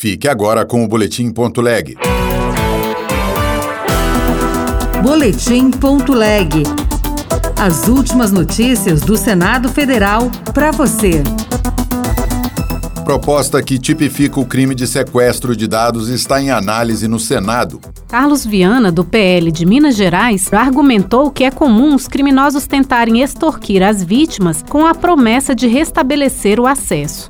Fique agora com o Boletim.leg. Boletim.leg. As últimas notícias do Senado Federal para você. Proposta que tipifica o crime de sequestro de dados está em análise no Senado. Carlos Viana, do PL de Minas Gerais, argumentou que é comum os criminosos tentarem extorquir as vítimas com a promessa de restabelecer o acesso.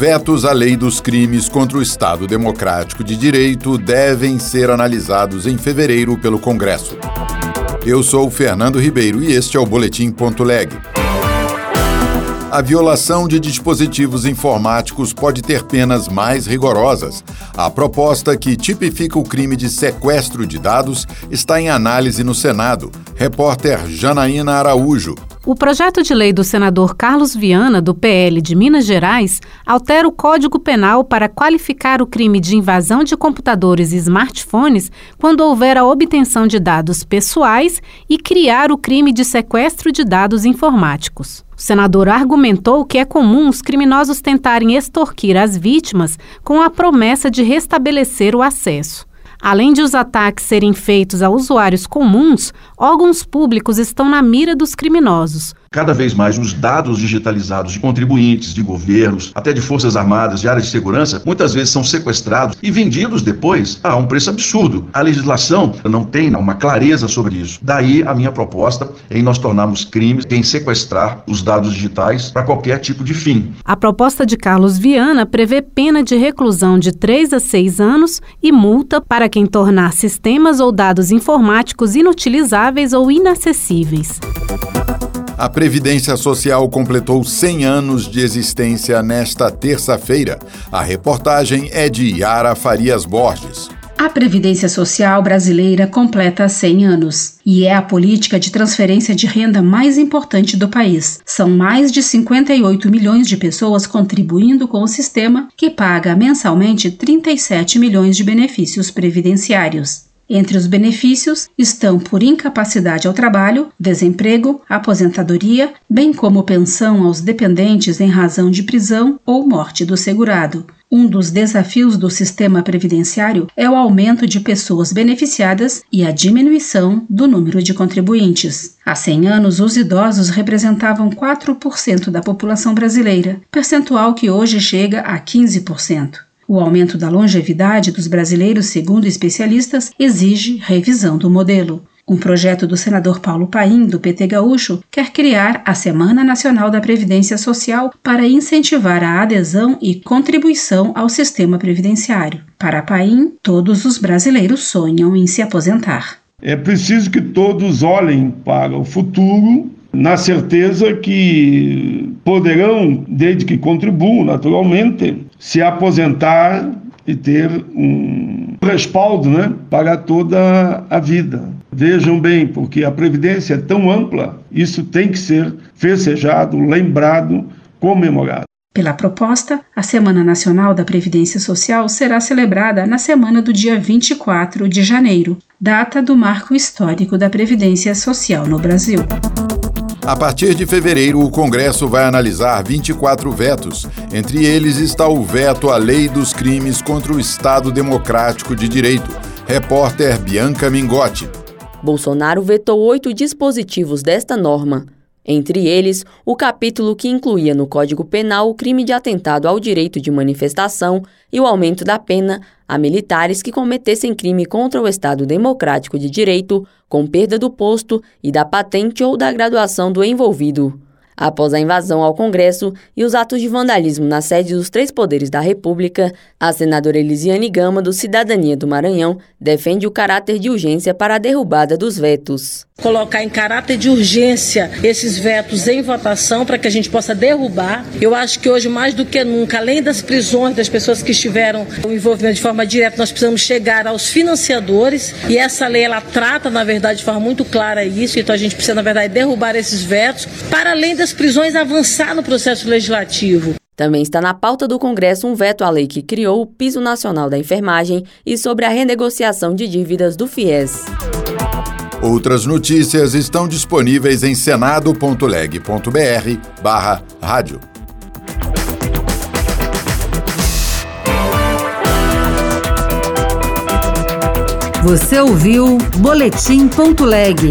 Vetos à lei dos crimes contra o Estado Democrático de Direito devem ser analisados em fevereiro pelo Congresso. Eu sou Fernando Ribeiro e este é o Boletim.leg. A violação de dispositivos informáticos pode ter penas mais rigorosas. A proposta que tipifica o crime de sequestro de dados está em análise no Senado. Repórter Janaína Araújo. O projeto de lei do senador Carlos Viana, do PL de Minas Gerais, altera o Código Penal para qualificar o crime de invasão de computadores e smartphones quando houver a obtenção de dados pessoais e criar o crime de sequestro de dados informáticos. O senador argumentou que é comum os criminosos tentarem extorquir as vítimas com a promessa de restabelecer o acesso. Além de os ataques serem feitos a usuários comuns, órgãos públicos estão na mira dos criminosos, cada vez mais os dados digitalizados de contribuintes, de governos, até de forças armadas, de áreas de segurança, muitas vezes são sequestrados e vendidos depois a um preço absurdo. A legislação não tem uma clareza sobre isso. Daí a minha proposta em nós tornarmos crimes em sequestrar os dados digitais para qualquer tipo de fim. A proposta de Carlos Viana prevê pena de reclusão de 3 a 6 anos e multa para quem tornar sistemas ou dados informáticos inutilizáveis ou inacessíveis. A Previdência Social completou 100 anos de existência nesta terça-feira. A reportagem é de Yara Farias Borges. A Previdência Social brasileira completa 100 anos e é a política de transferência de renda mais importante do país. São mais de 58 milhões de pessoas contribuindo com o sistema, que paga mensalmente 37 milhões de benefícios previdenciários. Entre os benefícios estão por incapacidade ao trabalho, desemprego, aposentadoria, bem como pensão aos dependentes em razão de prisão ou morte do segurado. Um dos desafios do sistema previdenciário é o aumento de pessoas beneficiadas e a diminuição do número de contribuintes. Há 100 anos, os idosos representavam 4% da população brasileira, percentual que hoje chega a 15%. O aumento da longevidade dos brasileiros, segundo especialistas, exige revisão do modelo. Um projeto do senador Paulo Paim, do PT Gaúcho, quer criar a Semana Nacional da Previdência Social para incentivar a adesão e contribuição ao sistema previdenciário. Para Paim, todos os brasileiros sonham em se aposentar. É preciso que todos olhem para o futuro na certeza que poderão, desde que contribuam naturalmente, se aposentar e ter um respaldo né, para toda a vida. Vejam bem, porque a Previdência é tão ampla, isso tem que ser festejado, lembrado, comemorado. Pela proposta, a Semana Nacional da Previdência Social será celebrada na semana do dia 24 de janeiro, data do marco histórico da Previdência Social no Brasil. A partir de fevereiro, o Congresso vai analisar 24 vetos. Entre eles está o veto à Lei dos Crimes contra o Estado Democrático de Direito. Repórter Bianca Mingotti. Bolsonaro vetou oito dispositivos desta norma. Entre eles, o capítulo que incluía no Código Penal o crime de atentado ao direito de manifestação e o aumento da pena a militares que cometessem crime contra o Estado Democrático de Direito, com perda do posto e da patente ou da graduação do envolvido após a invasão ao Congresso e os atos de vandalismo na sede dos três poderes da República, a senadora Elisiane Gama, do Cidadania do Maranhão, defende o caráter de urgência para a derrubada dos vetos. Colocar em caráter de urgência esses vetos em votação para que a gente possa derrubar. Eu acho que hoje, mais do que nunca, além das prisões das pessoas que estiveram em envolvimento de forma direta, nós precisamos chegar aos financiadores e essa lei ela trata, na verdade, de forma muito clara isso. Então a gente precisa, na verdade, derrubar esses vetos, para além das as prisões avançar no processo legislativo. Também está na pauta do Congresso um veto à lei que criou o Piso Nacional da Enfermagem e sobre a renegociação de dívidas do FIES. Outras notícias estão disponíveis em senado.leg.br barra rádio. Você ouviu Boletim.leg